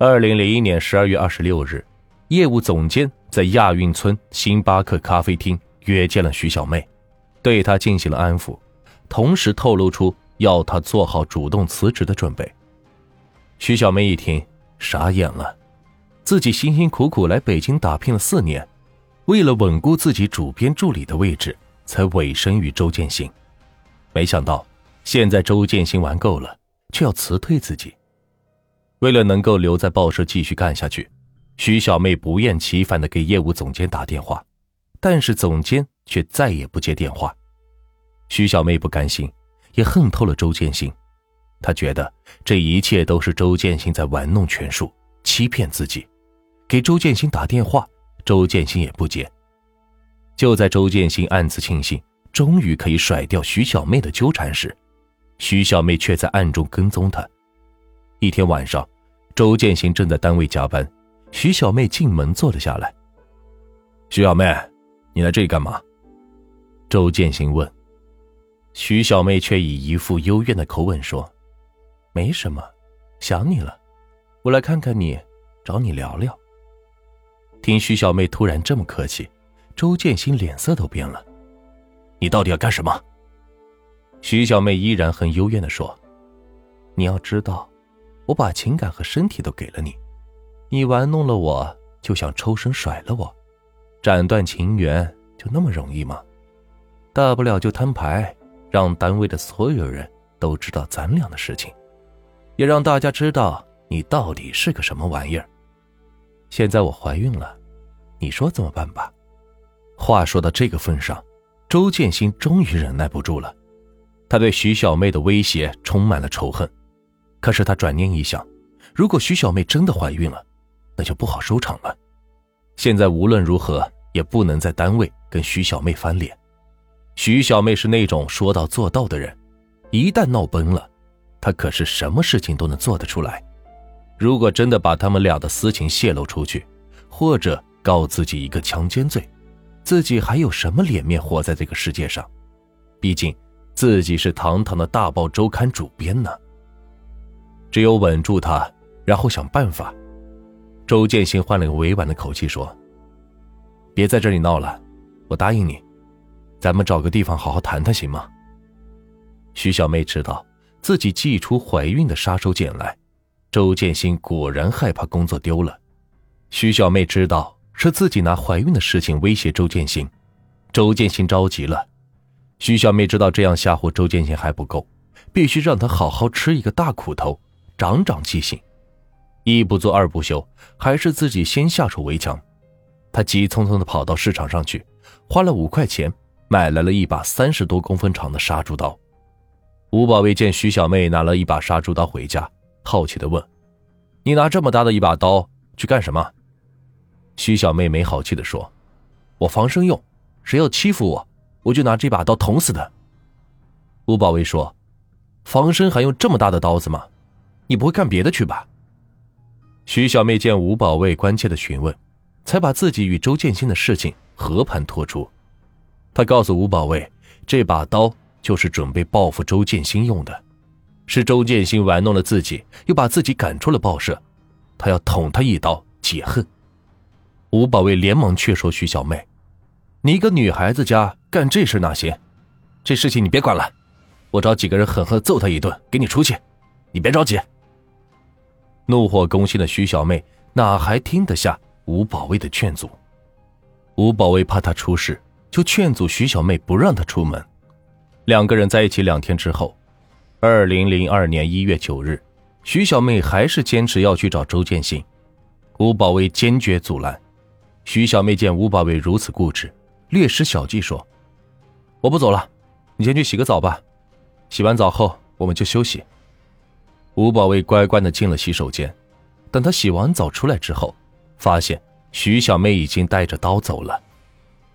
二零零一年十二月二十六日，业务总监在亚运村星巴克咖啡厅约见了徐小妹，对她进行了安抚，同时透露出要她做好主动辞职的准备。徐小妹一听，傻眼了，自己辛辛苦苦来北京打拼了四年，为了稳固自己主编助理的位置，才委身于周建新，没想到现在周建新玩够了，却要辞退自己。为了能够留在报社继续干下去，徐小妹不厌其烦的给业务总监打电话，但是总监却再也不接电话。徐小妹不甘心，也恨透了周建新。她觉得这一切都是周建新在玩弄权术，欺骗自己。给周建新打电话，周建新也不接。就在周建新暗自庆幸终于可以甩掉徐小妹的纠缠时，徐小妹却在暗中跟踪他。一天晚上，周建新正在单位加班，徐小妹进门坐了下来。徐小妹，你来这里干嘛？周建新问。徐小妹却以一副幽怨的口吻说：“没什么，想你了，我来看看你，找你聊聊。”听徐小妹突然这么客气，周建新脸色都变了。“你到底要干什么？”徐小妹依然很幽怨的说：“你要知道。”我把情感和身体都给了你，你玩弄了我，就想抽身甩了我，斩断情缘就那么容易吗？大不了就摊牌，让单位的所有人都知道咱俩的事情，也让大家知道你到底是个什么玩意儿。现在我怀孕了，你说怎么办吧？话说到这个份上，周建新终于忍耐不住了，他对徐小妹的威胁充满了仇恨。可是他转念一想，如果徐小妹真的怀孕了，那就不好收场了。现在无论如何也不能在单位跟徐小妹翻脸。徐小妹是那种说到做到的人，一旦闹崩了，她可是什么事情都能做得出来。如果真的把他们俩的私情泄露出去，或者告自己一个强奸罪，自己还有什么脸面活在这个世界上？毕竟自己是堂堂的大报周刊主编呢。只有稳住他，然后想办法。周建新换了个委婉的口气说：“别在这里闹了，我答应你，咱们找个地方好好谈谈，行吗？”徐小妹知道自己祭出怀孕的杀手锏来，周建新果然害怕工作丢了。徐小妹知道是自己拿怀孕的事情威胁周建新，周建新着急了。徐小妹知道这样吓唬周建新还不够，必须让他好好吃一个大苦头。长长记性，一不做二不休，还是自己先下手为强。他急匆匆地跑到市场上去，花了五块钱买来了一把三十多公分长的杀猪刀。吴保卫见徐小妹拿了一把杀猪刀回家，好奇地问：“你拿这么大的一把刀去干什么？”徐小妹没好气地说：“我防身用，谁要欺负我，我就拿这把刀捅死他。”吴保卫说：“防身还用这么大的刀子吗？”你不会干别的去吧？徐小妹见吴保卫关切的询问，才把自己与周建新的事情和盘托出。她告诉吴保卫，这把刀就是准备报复周建新用的，是周建新玩弄了自己，又把自己赶出了报社，他要捅他一刀解恨。吴保卫连忙劝说徐小妹：“你一个女孩子家干这事哪行？这事情你别管了，我找几个人狠狠揍他一顿，给你出气。你别着急。”怒火攻心的徐小妹哪还听得下吴保卫的劝阻？吴保卫怕她出事，就劝阻徐小妹不让她出门。两个人在一起两天之后，二零零二年一月九日，徐小妹还是坚持要去找周建新，吴保卫坚决阻拦。徐小妹见吴保卫如此固执，略施小计说：“我不走了，你先去洗个澡吧。洗完澡后，我们就休息。”吴保卫乖乖的进了洗手间，等他洗完澡出来之后，发现徐小妹已经带着刀走了。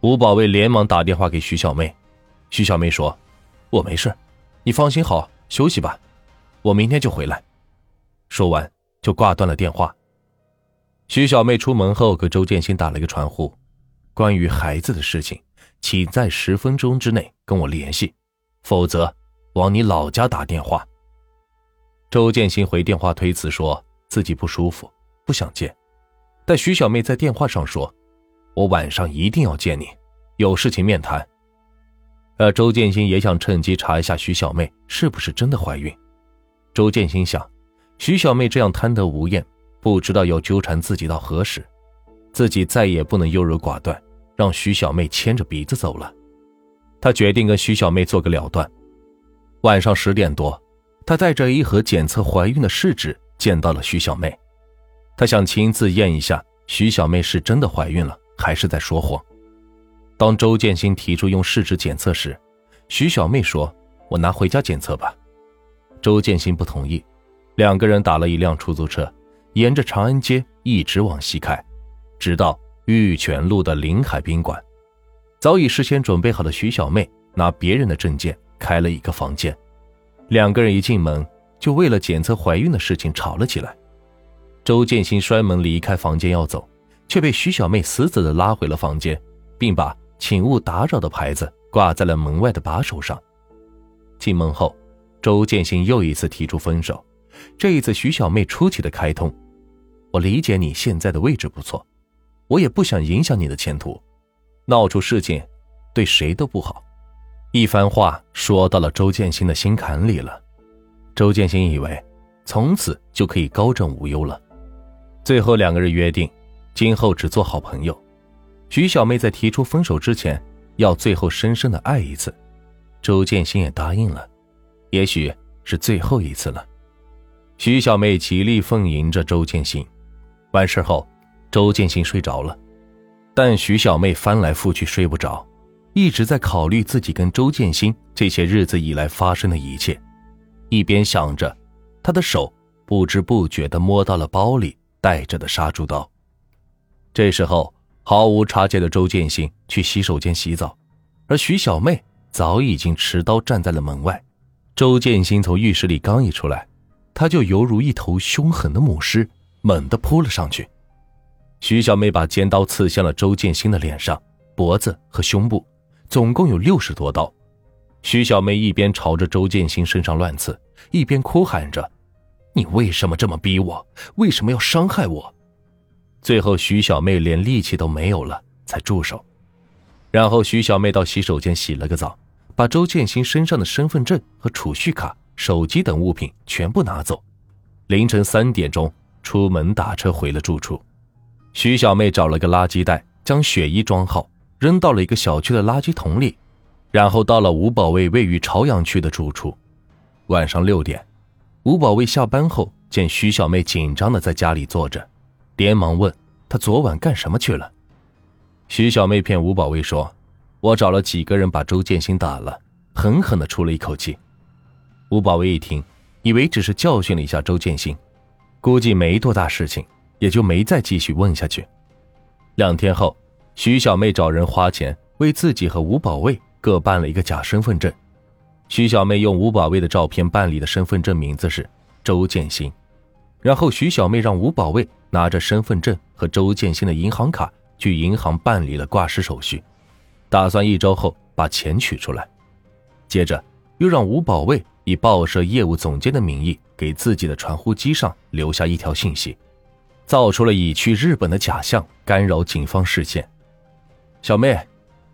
吴保卫连忙打电话给徐小妹，徐小妹说：“我没事，你放心好休息吧，我明天就回来。”说完就挂断了电话。徐小妹出门后给周建新打了一个传呼：“关于孩子的事情，请在十分钟之内跟我联系，否则往你老家打电话。”周建新回电话推辞，说自己不舒服，不想见。但徐小妹在电话上说：“我晚上一定要见你，有事情面谈。”而周建新也想趁机查一下徐小妹是不是真的怀孕。周建新想，徐小妹这样贪得无厌，不知道要纠缠自己到何时，自己再也不能优柔寡断，让徐小妹牵着鼻子走了。他决定跟徐小妹做个了断。晚上十点多，他带着一盒检测怀孕的试纸见到了徐小妹，他想亲自验一下徐小妹是真的怀孕了，还是在说谎。当周建新提出用试纸检测时，徐小妹说：“我拿回家检测吧。”周建新不同意，两个人打了一辆出租车，沿着长安街一直往西开，直到玉泉路的临海宾馆。早已事先准备好的徐小妹拿别人的证件开了一个房间，两个人一进门就为了检测怀孕的事情吵了起来。周建新摔门离开房间要走，却被徐小妹死死地拉回了房间，并把“请勿打扰”的牌子挂在了门外的把手上。进门后。周建新又一次提出分手，这一次徐小妹出奇的开通：“我理解你现在的位置不错，我也不想影响你的前途，闹出事情对谁都不好。”一番话说到了周建新的心坎里了。周建新以为从此就可以高枕无忧了，最后两个人约定，今后只做好朋友。徐小妹在提出分手之前，要最后深深的爱一次，周建新也答应了。也许是最后一次了。徐小妹极力奉迎着周建新。完事后，周建新睡着了，但徐小妹翻来覆去睡不着，一直在考虑自己跟周建新这些日子以来发生的一切。一边想着，她的手不知不觉地摸到了包里带着的杀猪刀。这时候，毫无察觉的周建新去洗手间洗澡，而徐小妹早已经持刀站在了门外。周建新从浴室里刚一出来，他就犹如一头凶狠的母狮，猛地扑了上去。徐小妹把尖刀刺向了周建新的脸上、脖子和胸部，总共有六十多刀。徐小妹一边朝着周建新身上乱刺，一边哭喊着：“你为什么这么逼我？为什么要伤害我？”最后，徐小妹连力气都没有了，才住手。然后，徐小妹到洗手间洗了个澡。把周建新身上的身份证和储蓄卡、手机等物品全部拿走。凌晨三点钟出门打车回了住处。徐小妹找了个垃圾袋，将血衣装好，扔到了一个小区的垃圾桶里，然后到了吴保卫位于朝阳区的住处。晚上六点，吴保卫下班后见徐小妹紧张的在家里坐着，连忙问她昨晚干什么去了。徐小妹骗吴保卫说。我找了几个人把周建新打了，狠狠的出了一口气。吴保卫一听，以为只是教训了一下周建新，估计没多大事情，也就没再继续问下去。两天后，徐小妹找人花钱为自己和吴保卫各办了一个假身份证。徐小妹用吴保卫的照片办理的身份证名字是周建新，然后徐小妹让吴保卫拿着身份证和周建新的银行卡去银行办理了挂失手续。打算一周后把钱取出来，接着又让吴保卫以报社业务总监的名义给自己的传呼机上留下一条信息，造出了已去日本的假象，干扰警方视线。小妹，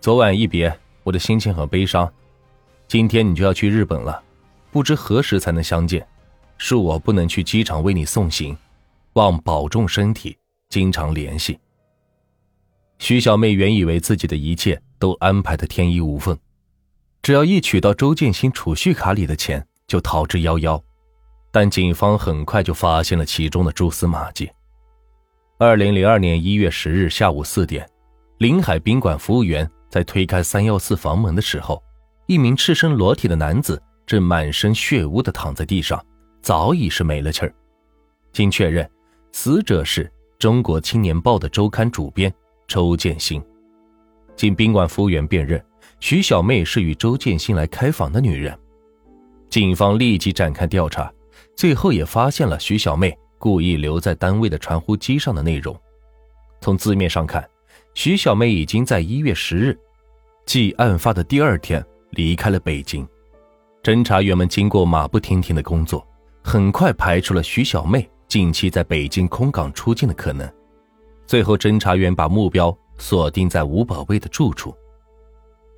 昨晚一别，我的心情很悲伤。今天你就要去日本了，不知何时才能相见，恕我不能去机场为你送行，望保重身体，经常联系。徐小妹原以为自己的一切。都安排的天衣无缝，只要一取到周建新储蓄卡里的钱，就逃之夭夭。但警方很快就发现了其中的蛛丝马迹。二零零二年一月十日下午四点，临海宾馆服务员在推开三幺四房门的时候，一名赤身裸体的男子正满身血污的躺在地上，早已是没了气儿。经确认，死者是中国青年报的周刊主编周建新。经宾馆服务员辨认，徐小妹是与周建新来开房的女人。警方立即展开调查，最后也发现了徐小妹故意留在单位的传呼机上的内容。从字面上看，徐小妹已经在一月十日，即案发的第二天离开了北京。侦查员们经过马不停蹄的工作，很快排除了徐小妹近期在北京空港出境的可能。最后，侦查员把目标锁定在吴保卫的住处。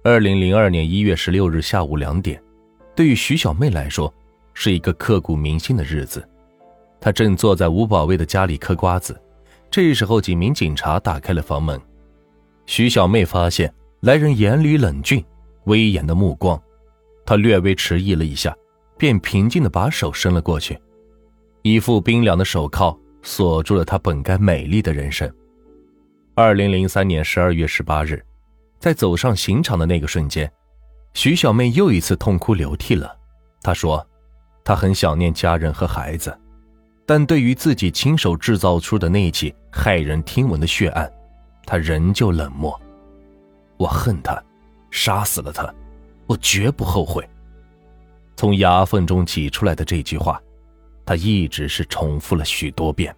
二零零二年一月十六日下午两点，对于徐小妹来说，是一个刻骨铭心的日子。她正坐在吴保卫的家里嗑瓜子，这时候几名警察打开了房门。徐小妹发现来人眼里冷峻、威严的目光，她略微迟疑了一下，便平静地把手伸了过去，一副冰凉的手铐锁住了她本该美丽的人生。二零零三年十二月十八日。在走上刑场的那个瞬间，徐小妹又一次痛哭流涕了。她说：“她很想念家人和孩子，但对于自己亲手制造出的那起骇人听闻的血案，他仍旧冷漠。我恨他，杀死了他，我绝不后悔。”从牙缝中挤出来的这句话，他一直是重复了许多遍。